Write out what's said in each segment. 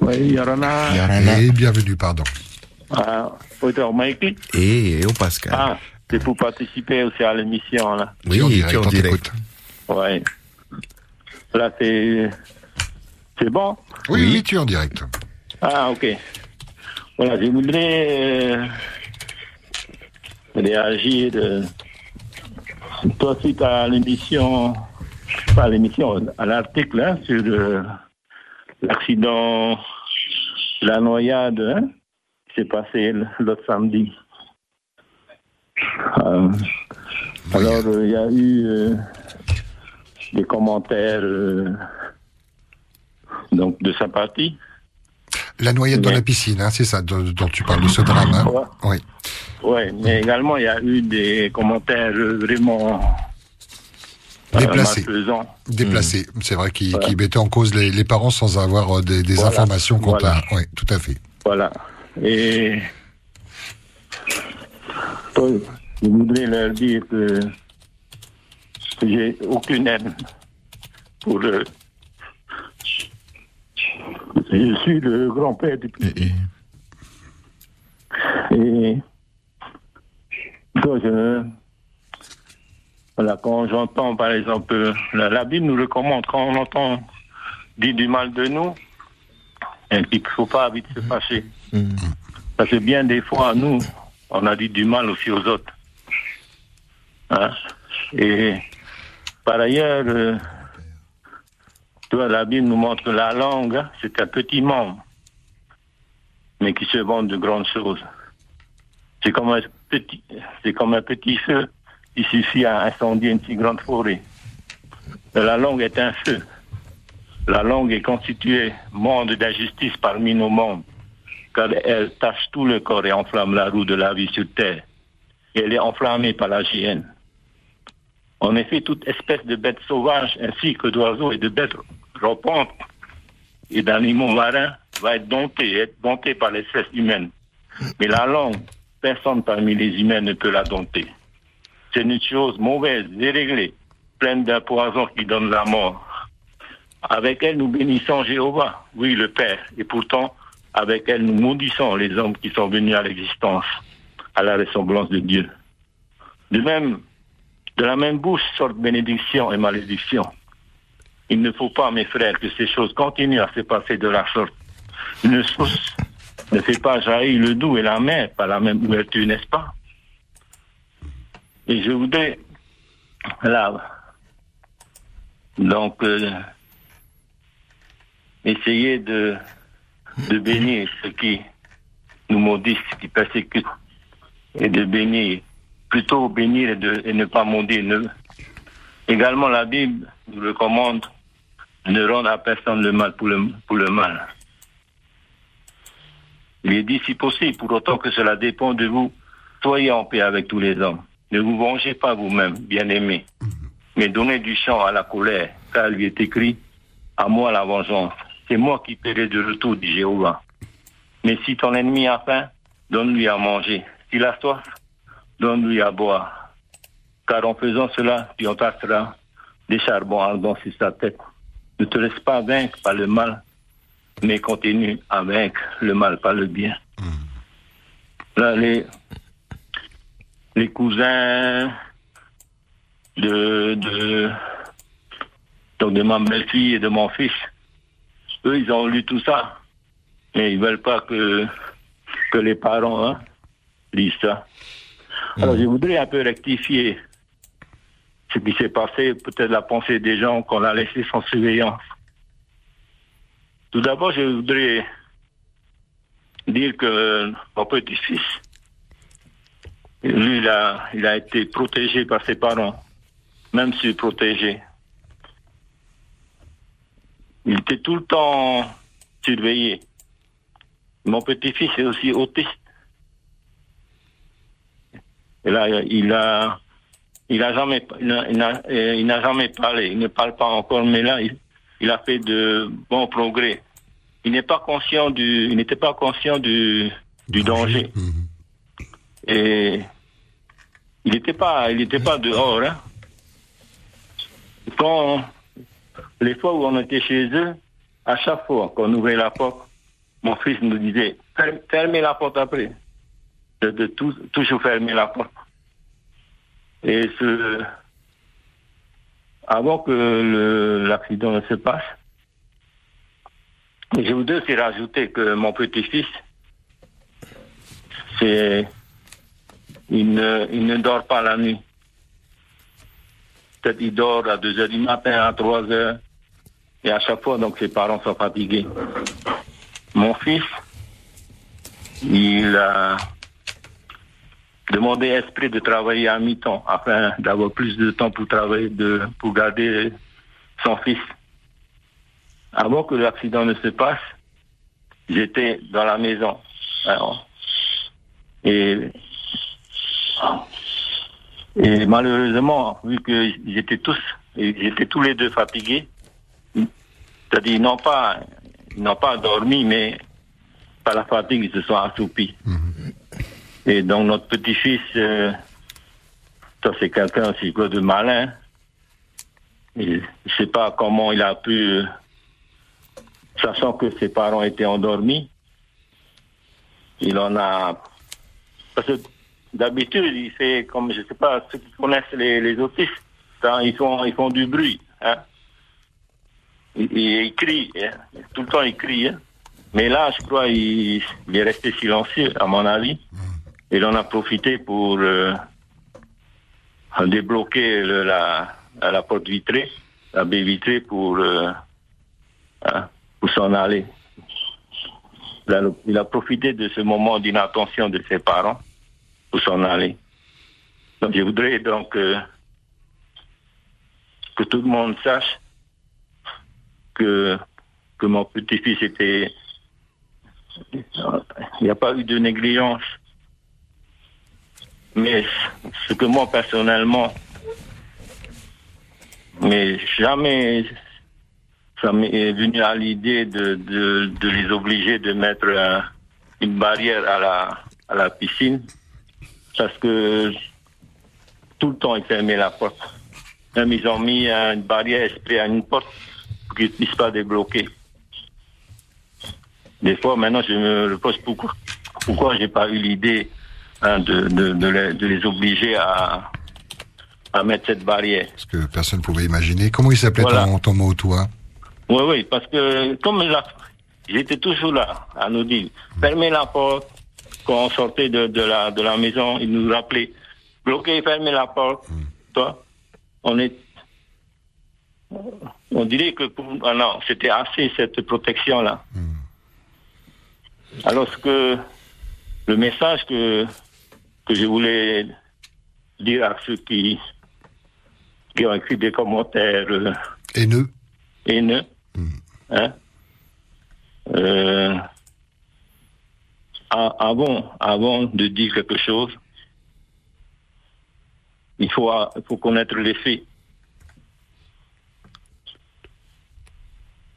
Oui, Yorana. Yorana. Et bienvenue, pardon. Ah, auteur Mikey. Et, et au Pascal. Ah, c'est pour participer aussi à l'émission, là. oui, direct, en on direct. t'écoute. Ouais. Là, c'est. C'est bon? Oui, Oui. oui, tu es en direct. Ah, ok. Voilà, je voudrais euh, réagir. euh, toi, suite à l'émission, pas à l'émission, à l'article hein, sur euh, l'accident, la noyade, hein, qui s'est passé l'autre samedi. Euh, alors, euh, il y a eu euh, des commentaires donc de sa partie. La noyade dans la piscine, hein, c'est ça dont tu parles de ce drame. hein Ouais. Oui. Oui, mais également, il y a eu des commentaires vraiment Déplacés. malfaisants. Déplacé. C'est vrai qu'il Ouais. qu'il mettait en cause les, les parents sans avoir euh, des, des Voilà. informations quant Voilà. à. Oui, tout à fait. Voilà. Et toi, je voudrais leur dire que, j'ai aucune haine pour le. Je suis le grand-père du Et- et- quand je, voilà, quand j'entends par exemple, la, la Bible nous recommande, quand on entend dire du mal de nous, et qu'il ne faut pas vite se fâcher. Mm. Parce que bien des fois, nous, on a dit du mal aussi aux autres. Hein? Et par ailleurs, euh, tu vois, la Bible nous montre la langue, hein, c'est un petit membre mais qui se vendent de grandes choses. C'est comme un petit, c'est comme un petit feu qui suffit à incendier une si grande forêt. La langue est un feu. La langue est constituée monde d'injustice parmi nos membres, car elle tache tout le corps et enflamme la roue de la vie sur terre. Elle est enflammée par la hyène. En effet, toute espèce de bête sauvage, ainsi que d'oiseaux et de bêtes rampantes et d'animaux marins, va être domptée, être domptée par l'espèce humaine. Mais la langue, personne parmi les humains ne peut la dompter. C'est une chose mauvaise, déréglée, pleine d'un poison qui donne la mort. Avec elle, nous bénissons Jéhovah, oui, le Père, et pourtant, avec elle, nous maudissons les hommes qui sont venus à l'existence, à la ressemblance de Dieu. De même, de la même bouche sortent bénédiction et malédiction. Il ne faut pas, mes frères, que ces choses continuent à se passer de la sorte. Une source ne fait pas jaillir le doux et la mer par la même ouverture, n'est-ce pas? Et je voudrais, là, donc, euh, essayer de, de bénir ceux qui nous maudissent, qui persécutent, et de bénir, plutôt bénir et, de, et ne pas maudire. Également, la Bible nous recommande de ne rendre à personne le mal pour le, pour le mal. Il est dit, si possible, pour autant que cela dépend de vous, soyez en paix avec tous les hommes. Ne vous vengez pas vous-même, bien-aimés, mais donnez du champ à la colère, car il lui est écrit, à moi la vengeance. C'est moi qui paierai de retour, dit Jéhovah. Mais si ton ennemi a faim, donne-lui à manger. S'il a soif, donne-lui à boire. Car en faisant cela, tu entasseras des charbons ardents sur sa tête. Ne te laisse pas vaincre par le mal, mais continue à vaincre le mal par le bien. Là, les, les cousins de, de, donc de ma belle-fille et de mon fils, eux, ils ont lu tout ça, mais ils veulent pas que, que les parents hein, lisent ça. Alors, je voudrais un peu rectifier ce qui s'est passé, peut-être la pensée des gens qu'on a laissé sans surveillance. Tout d'abord, je voudrais dire que mon petit-fils, lui, il a, il a été protégé par ses parents, même surprotégé. Il était tout le temps surveillé. Mon petit-fils est aussi autiste. Et là, il a, il a jamais, il n'a- il n'a euh, il n'a jamais parlé. Il ne parle pas encore, mais là, il, il a fait de bons progrès. Il n'est pas conscient du, il n'était pas conscient du, du danger. Mhm. Et il n'était pas, il pas dehors. Hein. Quand les fois où on était chez eux, à chaque fois qu'on ouvrait la porte, mon fils nous disait Ferme- fermez la porte après. De, de tout- toujours fermer la porte. Et ce, avant que l'accident ne se passe, je voudrais aussi rajouter que mon petit-fils, c'est, il ne, il ne dort pas la nuit. Peut-être il dort à 2 heures du matin, à 3 heures. Et à chaque fois, donc, ses parents sont fatigués. Mon fils, il a demandé à Esprit de travailler à mi-temps afin d'avoir plus de temps pour travailler, de, pour garder son fils. Avant que l'accident ne se passe, j'étais dans la maison. Alors, et, et malheureusement, vu que j'étais tous, ils étaient tous les deux fatigués, c'est-à-dire ils n'ont pas, ils n'ont pas dormi, mais par la fatigue, ils se sont assoupis. Et donc notre petit-fils, euh, ça c'est quelqu'un aussi quoi de malin. Et je sais pas comment il a pu, euh, sachant que ses parents étaient endormis, il en a, parce que d'habitude il fait comme je sais pas ceux qui connaissent les, les autistes, quand ils font ils font du bruit, hein. Il, crie, hein. tout le temps il crie. hein. Mais là, je crois il, il est resté silencieux, à mon avis. Il en a profité pour euh, débloquer le- la, la porte vitrée, la baie vitrée pour, euh, hein, pour s'en aller. Il a, il a profité de ce moment d'inattention de ses parents pour s'en aller. Donc je voudrais donc euh, que tout le monde sache que, que mon petit-fils était... Il n'y a pas eu de négligence. Mais ce que moi personnellement, mais jamais ça m'est venu à l'idée de, de, les obliger de mettre un- une barrière à la, à la piscine parce que tout le temps ils fermaient la porte. Même ils ont mis une barrière esprit à une porte pour qu'ils ne puissent pas débloquer. Des fois, maintenant, je me pose pourquoi, pourquoi j'ai pas eu l'idée hein, de, de, de, les, de les obliger à, à mettre cette barrière. Parce que personne ne pouvait imaginer. Comment il s'appelait Voilà. ton, ton mot, toi? Oui, oui, parce que comme j'étais toujours là à nous dire, fermez la porte. Quand on sortait de, de, la, de la maison, il nous rappelait, bloquez, fermez la porte. Toi, on est, on dirait que pour, ah non, c'était assez cette protection-là. Alors ce que le message que que je voulais dire à ceux qui qui ont écrit des commentaires euh, Haineux haineux, hein, euh, avant, avant de dire quelque chose, il faut, il faut connaître les faits.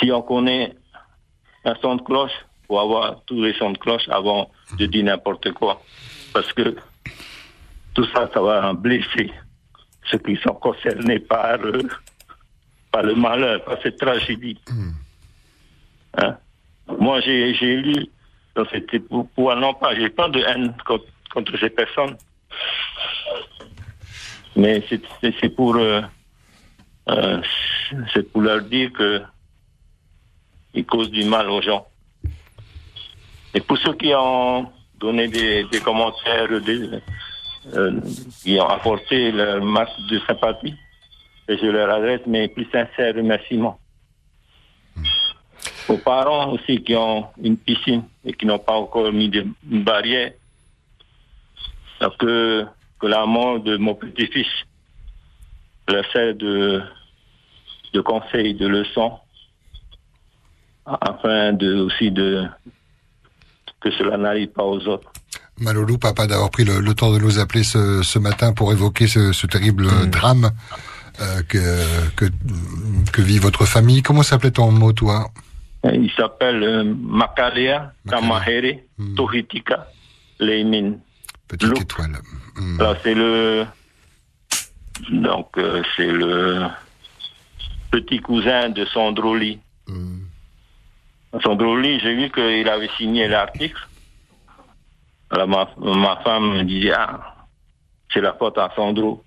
Si on connaît un son de cloche, faut avoir tous les sons de cloche avant de dire n'importe quoi. Parce que tout ça, ça va blesser ceux qui sont concernés par, euh, par le malheur, par cette tragédie. Hein? Moi, j'ai lu dans cette pour, pour- non pas, j'ai pas de haine contre, ces personnes, mais c'est- pour euh, euh, c'est pour leur dire que ils causent du mal aux gens. Et pour ceux qui ont donné des, des commentaires, euh, qui ont apporté leur marque de sympathie, je leur adresse mes plus sincères remerciements. Aux parents aussi qui ont une piscine et qui n'ont pas encore mis de une barrière, que, que la mort de mon petit-fils leur sert de, de conseil, de leçon, afin de, aussi de, que cela n'arrive pas aux autres. Malolou, papa, d'avoir pris le, le temps de nous appeler ce, ce matin pour évoquer ce, ce terrible drame euh, que, que, que vit votre famille. Comment s'appelait ton mot, toi? Il s'appelle euh, Makalea Tamahere Hmm. Tohitika Leimin. Petite étoile. Hmm. C'est le donc euh, c'est le petit cousin de Sandroli. Hmm. Sandro Lee, j'ai vu qu'il avait signé l'article. Alors ma, ma femme me disait, ah, c'est la faute à Sandro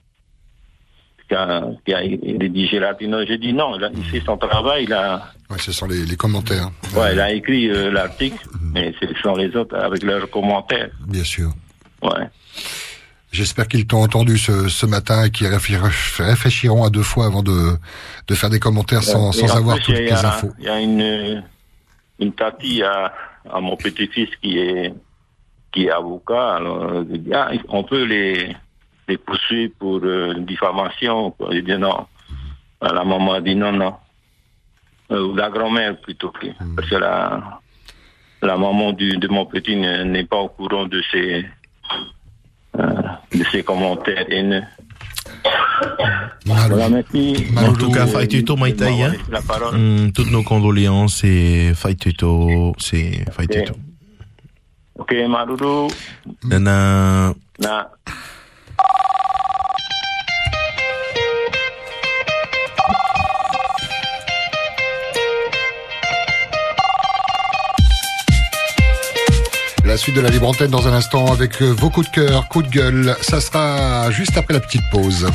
qui a, qui a rédigé l'article. J'ai dit non, il, a, fait son travail, il a, Ouais, ce sont les, les commentaires. ouais, il a écrit euh, l'article, mais ce sont les autres avec leurs commentaires. Bien sûr. Ouais. J'espère qu'ils t'ont entendu ce, ce matin et qu'ils réfléch- réfléchiront à deux fois avant de, de faire des commentaires sans, sans avoir plus, toutes les a- infos. Il y a une, une tati à, à mon petit-fils qui est, qui est avocat. Alors, il dit, ah, on peut les, les poursuivre pour euh, diffamation. Il dit non. La maman a dit non, non. Euh, ou la grand-mère plutôt. que- Parce que la, la maman du, de mon petit ne- n'est pas au courant de ces, euh, de ces commentaires haineux. Malo. Voilà, merci. En tout cas, fai tu to mai de tai, m'avoir hein. laissé La parole. Mm, toutes nos condoléances et fai tuto, c'est fai tuto. Ok, Maruru. Nana, Na, La suite de la libre antenne dans un instant avec euh, vos coups de cœur, coups de gueule. Ça sera juste après la petite pause.